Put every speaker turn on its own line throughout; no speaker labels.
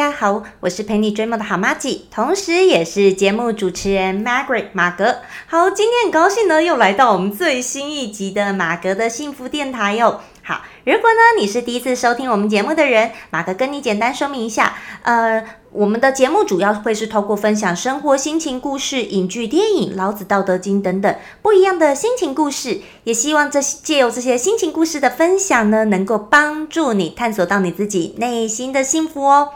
大家好，我是陪你追梦的好妈吉，同时也是节目主持人 Margaret 马格。好，今天很高兴呢，又来到我们最新一集的马格的幸福电台哟。好，如果呢你是第一次收听我们节目的人，马哥跟你简单说明一下，呃，我们的节目主要会是透过分享生活心情故事、影剧、电影、老子、道德经等等不一样的心情故事，也希望这借由这些心情故事的分享呢，能够帮助你探索到你自己内心的幸福哦。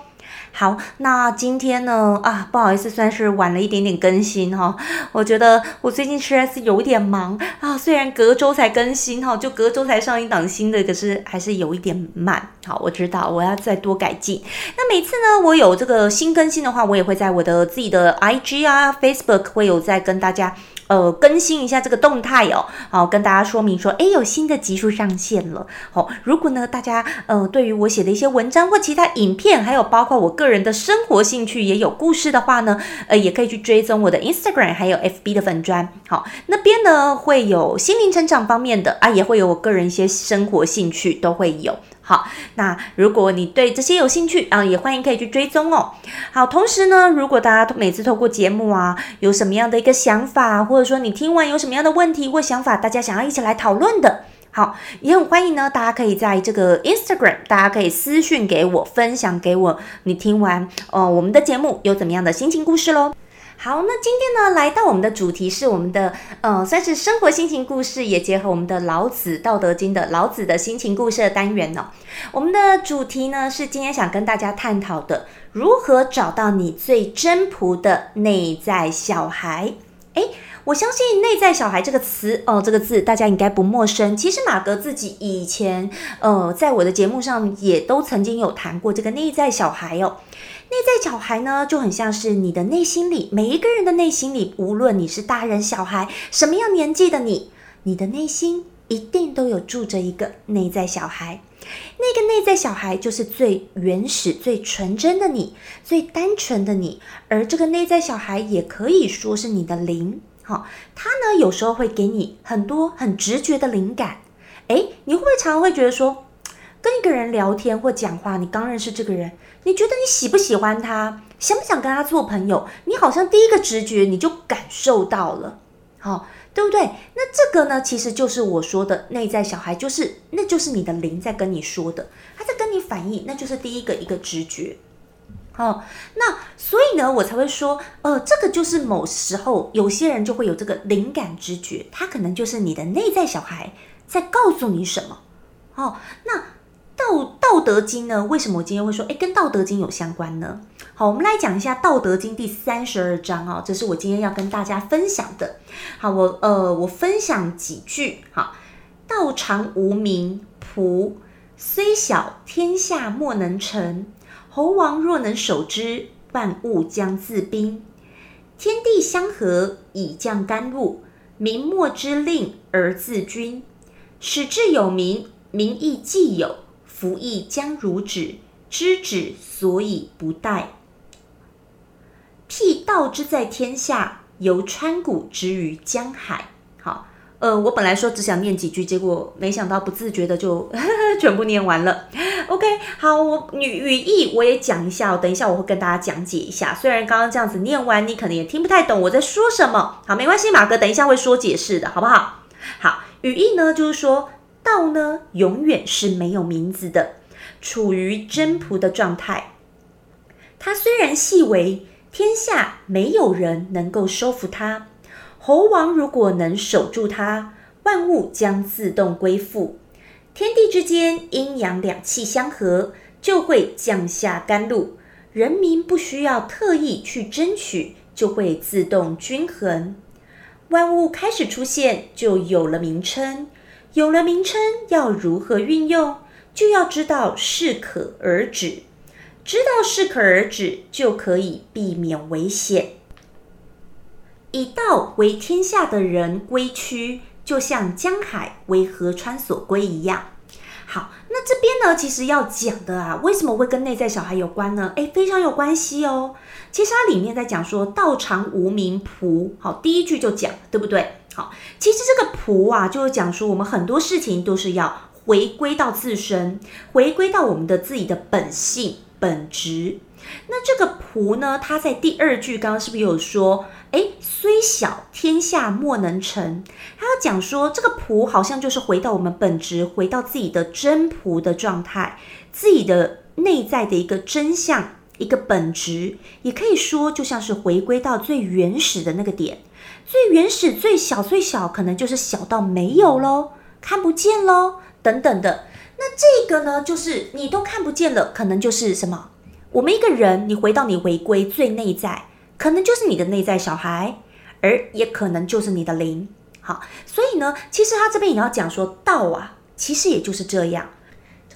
好，那今天呢啊，不好意思，算是晚了一点点更新哈。我觉得我最近实在是有一点忙啊，虽然隔周才更新哈，就隔周才上一档新的，可是还是有一点慢。好，我知道我要再多改进。那每次呢，我有这个新更新的话，我也会在我的自己的 IG 啊、Facebook 会有在跟大家。呃，更新一下这个动态哦，好，跟大家说明说，哎，有新的集数上线了。好，如果呢，大家呃，对于我写的一些文章或其他影片，还有包括我个人的生活兴趣也有故事的话呢，呃，也可以去追踪我的 Instagram 还有 FB 的粉砖。好，那边呢会有心灵成长方面的啊，也会有我个人一些生活兴趣都会有。好，那如果你对这些有兴趣啊，也欢迎可以去追踪哦。好，同时呢，如果大家每次透过节目啊，有什么样的一个想法，或者说你听完有什么样的问题或想法，大家想要一起来讨论的，好，也很欢迎呢。大家可以在这个 Instagram，大家可以私讯给我，分享给我，你听完呃我们的节目有怎么样的心情故事喽。好，那今天呢，来到我们的主题是我们的，呃，算是生活心情故事，也结合我们的老子《道德经》的老子的心情故事的单元呢。我们的主题呢是今天想跟大家探讨的，如何找到你最真朴的内在小孩。诶，我相信“内在小孩”这个词哦，这个字大家应该不陌生。其实马格自己以前，呃，在我的节目上也都曾经有谈过这个内在小孩哦。内在小孩呢，就很像是你的内心里每一个人的内心里，无论你是大人小孩，什么样年纪的你，你的内心一定都有住着一个内在小孩。那个内在小孩就是最原始、最纯真的你，最单纯的你。而这个内在小孩也可以说是你的灵，好，他呢有时候会给你很多很直觉的灵感。诶，你会不会常常会觉得说，跟一个人聊天或讲话，你刚认识这个人。你觉得你喜不喜欢他，想不想跟他做朋友？你好像第一个直觉你就感受到了，好，对不对？那这个呢，其实就是我说的内在小孩，就是那就是你的灵在跟你说的，他在跟你反应，那就是第一个一个直觉。好，那所以呢，我才会说，呃，这个就是某时候有些人就会有这个灵感直觉，他可能就是你的内在小孩在告诉你什么。好，那。道道德经呢？为什么我今天会说，哎，跟道德经有相关呢？好，我们来讲一下道德经第三十二章啊，这是我今天要跟大家分享的。好，我呃，我分享几句。好，道常无名，仆虽小，天下莫能成。猴王若能守之，万物将自宾。天地相合，以降甘露。民莫之令而自君，使至有名，民亦既有。夫亦将如止，知止所以不殆。辟道之在天下，由川谷之于江海。好，呃，我本来说只想念几句，结果没想到不自觉的就 全部念完了。OK，好，我语语义我也讲一下，等一下我会跟大家讲解一下。虽然刚刚这样子念完，你可能也听不太懂我在说什么。好，没关系，马哥等一下会说解释的，好不好？好，语义呢就是说。道呢，永远是没有名字的，处于真仆的状态。它虽然细微，天下没有人能够收服它。猴王如果能守住它，万物将自动归附。天地之间阴阳两气相合，就会降下甘露。人民不需要特意去争取，就会自动均衡。万物开始出现，就有了名称。有了名称，要如何运用，就要知道适可而止。知道适可而止，就可以避免危险。以道为天下的人归趋，就像江海为河川所归一样。好，那这边呢，其实要讲的啊，为什么会跟内在小孩有关呢？诶，非常有关系哦。其实它里面在讲说“道常无名仆”，好，第一句就讲，对不对？好，其实这个仆啊，就是讲说我们很多事情都是要回归到自身，回归到我们的自己的本性本质。那这个仆呢，它在第二句刚刚是不是有说？哎，虽小天下莫能成。他要讲说，这个仆好像就是回到我们本质，回到自己的真仆的状态，自己的内在的一个真相，一个本质，也可以说就像是回归到最原始的那个点，最原始、最小、最小，可能就是小到没有喽，看不见喽，等等的。那这个呢，就是你都看不见了，可能就是什么？我们一个人，你回到你回归最内在。可能就是你的内在小孩，而也可能就是你的灵。好，所以呢，其实他这边也要讲说道啊，其实也就是这样。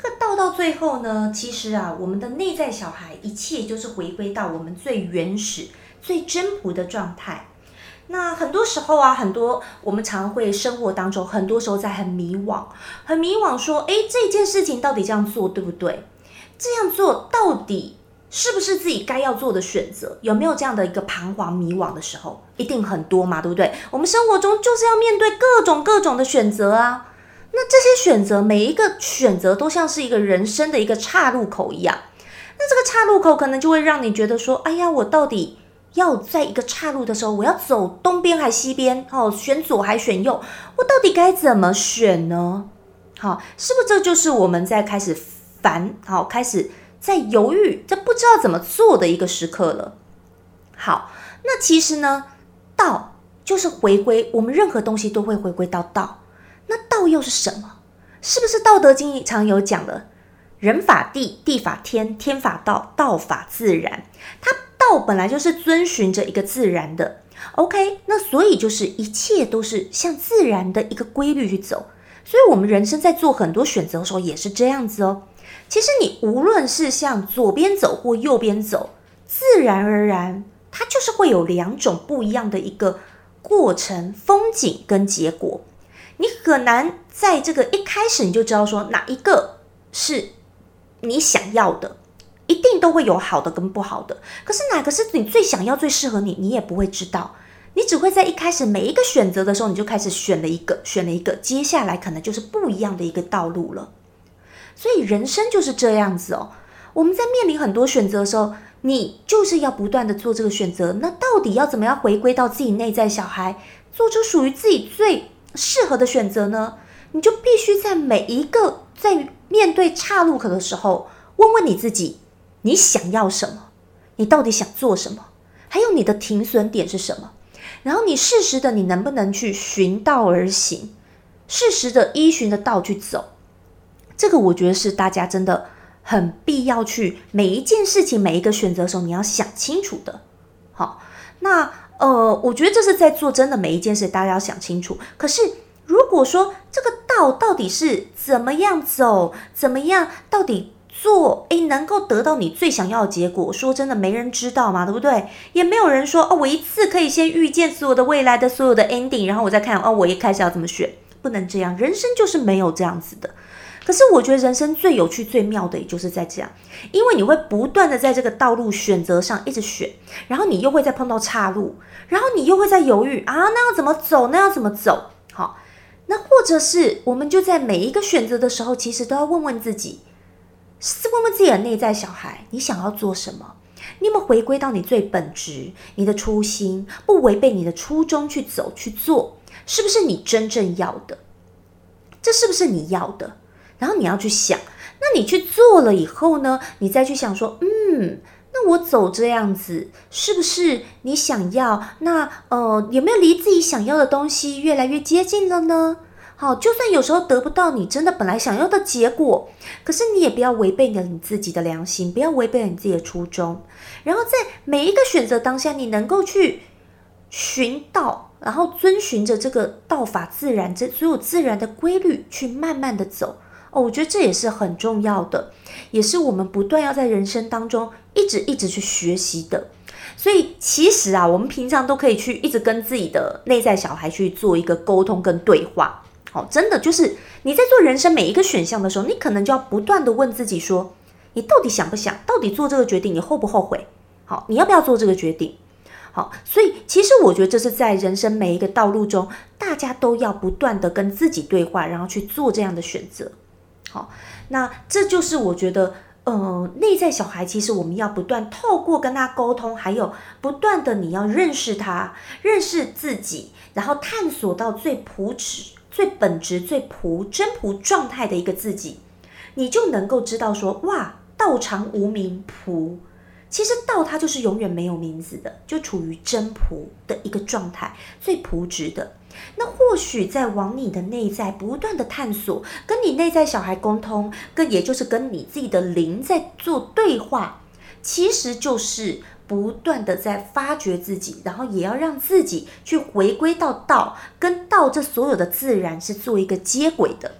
这个道到最后呢，其实啊，我们的内在小孩，一切就是回归到我们最原始、最真朴的状态。那很多时候啊，很多我们常会生活当中，很多时候在很迷惘，很迷惘，说，诶，这件事情到底这样做对不对？这样做到底？是不是自己该要做的选择？有没有这样的一个彷徨迷惘的时候？一定很多嘛，对不对？我们生活中就是要面对各种各种的选择啊。那这些选择，每一个选择都像是一个人生的一个岔路口一样。那这个岔路口可能就会让你觉得说：“哎呀，我到底要在一个岔路的时候，我要走东边还西边？哦，选左还选右？我到底该怎么选呢？”好，是不是这就是我们在开始烦？好，开始。在犹豫，在不知道怎么做的一个时刻了。好，那其实呢，道就是回归，我们任何东西都会回归到道。那道又是什么？是不是《道德经》常有讲的“人法地，地法天，天法道，道法自然”？它道本来就是遵循着一个自然的。OK，那所以就是一切都是向自然的一个规律去走。所以，我们人生在做很多选择的时候也是这样子哦。其实你无论是向左边走或右边走，自然而然，它就是会有两种不一样的一个过程、风景跟结果。你很难在这个一开始你就知道说哪一个是你想要的，一定都会有好的跟不好的。可是哪个是你最想要、最适合你，你也不会知道。你只会在一开始每一个选择的时候，你就开始选了一个，选了一个，接下来可能就是不一样的一个道路了。所以人生就是这样子哦。我们在面临很多选择的时候，你就是要不断的做这个选择。那到底要怎么样回归到自己内在小孩，做出属于自己最适合的选择呢？你就必须在每一个在面对岔路口的时候，问问你自己：你想要什么？你到底想做什么？还有你的停损点是什么？然后你适时的，你能不能去循道而行？适时的依循的道去走。这个我觉得是大家真的很必要去每一件事情、每一个选择的时候，你要想清楚的。好，那呃，我觉得这是在做真的每一件事，大家要想清楚。可是如果说这个道到底是怎么样走，怎么样到底做，诶，能够得到你最想要的结果，说真的，没人知道嘛，对不对？也没有人说哦，我一次可以先预见所有的未来的所有的 ending，然后我再看哦，我一开始要怎么选，不能这样，人生就是没有这样子的。可是我觉得人生最有趣、最妙的，也就是在这样，因为你会不断的在这个道路选择上一直选，然后你又会再碰到岔路，然后你又会在犹豫啊，那要怎么走？那要怎么走？好，那或者是我们就在每一个选择的时候，其实都要问问自己，问问自己的内在小孩，你想要做什么？你有没有回归到你最本质、你的初心，不违背你的初衷去走去做？是不是你真正要的？这是不是你要的？然后你要去想，那你去做了以后呢？你再去想说，嗯，那我走这样子是不是你想要？那呃，有没有离自己想要的东西越来越接近了呢？好，就算有时候得不到你真的本来想要的结果，可是你也不要违背了你自己的良心，不要违背了你自己的初衷。然后在每一个选择当下，你能够去寻道，然后遵循着这个道法自然，这所有自然的规律去慢慢的走。哦，我觉得这也是很重要的，也是我们不断要在人生当中一直一直去学习的。所以其实啊，我们平常都可以去一直跟自己的内在小孩去做一个沟通跟对话。好，真的就是你在做人生每一个选项的时候，你可能就要不断的问自己说，你到底想不想？到底做这个决定，你后不后悔？好，你要不要做这个决定？好，所以其实我觉得这是在人生每一个道路中，大家都要不断的跟自己对话，然后去做这样的选择。好，那这就是我觉得。呃，内在小孩其实我们要不断透过跟他沟通，还有不断的你要认识他，认识自己，然后探索到最朴质、最本质、最朴真朴状态的一个自己，你就能够知道说，哇，道常无名朴。其实道它就是永远没有名字的，就处于真朴的一个状态，最朴质的。那或许在往你的内在不断的探索，跟你内在小孩沟通，跟也就是跟你自己的灵在做对话，其实就是不断的在发掘自己，然后也要让自己去回归到道，跟道这所有的自然是做一个接轨的。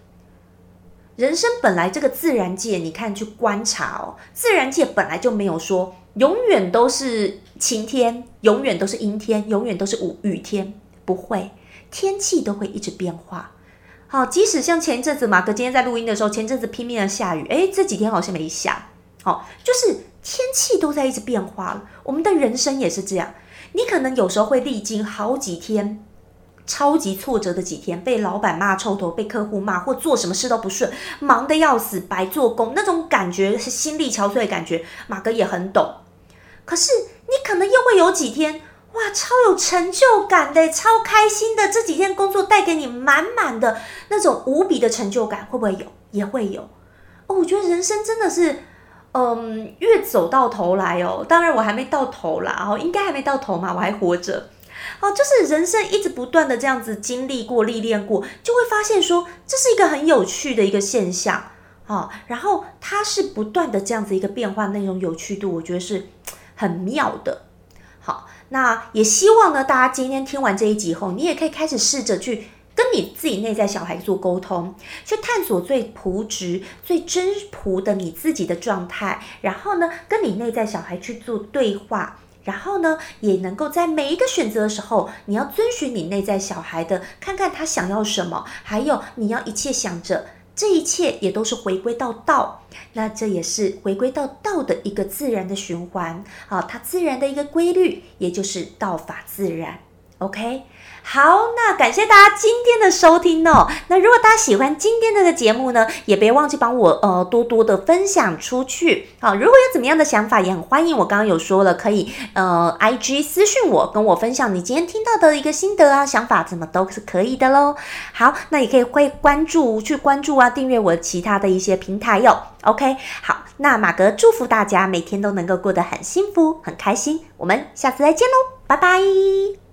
人生本来这个自然界，你看去观察哦，自然界本来就没有说永远都是晴天，永远都是阴天，永远都是雨雨天，不会，天气都会一直变化。好，即使像前阵子马哥今天在录音的时候，前阵子拼命的下雨，诶，这几天好像没下。好，就是天气都在一直变化了。我们的人生也是这样，你可能有时候会历经好几天。超级挫折的几天，被老板骂臭头，被客户骂，或做什么事都不顺，忙得要死，白做工，那种感觉是心力憔悴的感觉。马哥也很懂。可是你可能又会有几天，哇，超有成就感的，超开心的。这几天工作带给你满满的那种无比的成就感，会不会有？也会有。哦，我觉得人生真的是，嗯，越走到头来哦。当然我还没到头啦，哦，应该还没到头嘛，我还活着。哦，就是人生一直不断的这样子经历过、历练过，就会发现说这是一个很有趣的一个现象啊。然后它是不断的这样子一个变化，那种有趣度，我觉得是很妙的。好，那也希望呢，大家今天听完这一集后，你也可以开始试着去跟你自己内在小孩做沟通，去探索最朴质、最真朴的你自己的状态，然后呢，跟你内在小孩去做对话。然后呢，也能够在每一个选择的时候，你要遵循你内在小孩的，看看他想要什么，还有你要一切想着，这一切也都是回归到道，那这也是回归到道的一个自然的循环，啊，它自然的一个规律，也就是道法自然，OK。好，那感谢大家今天的收听哦。那如果大家喜欢今天这个节目呢，也别忘记帮我呃多多的分享出去。好，如果有怎么样的想法，也很欢迎。我刚刚有说了，可以呃 I G 私信我，跟我分享你今天听到的一个心得啊、想法，怎么都是可以的喽。好，那也可以会关注去关注啊，订阅我其他的一些平台哟。OK，好，那马格祝福大家每天都能够过得很幸福、很开心。我们下次再见喽，拜拜。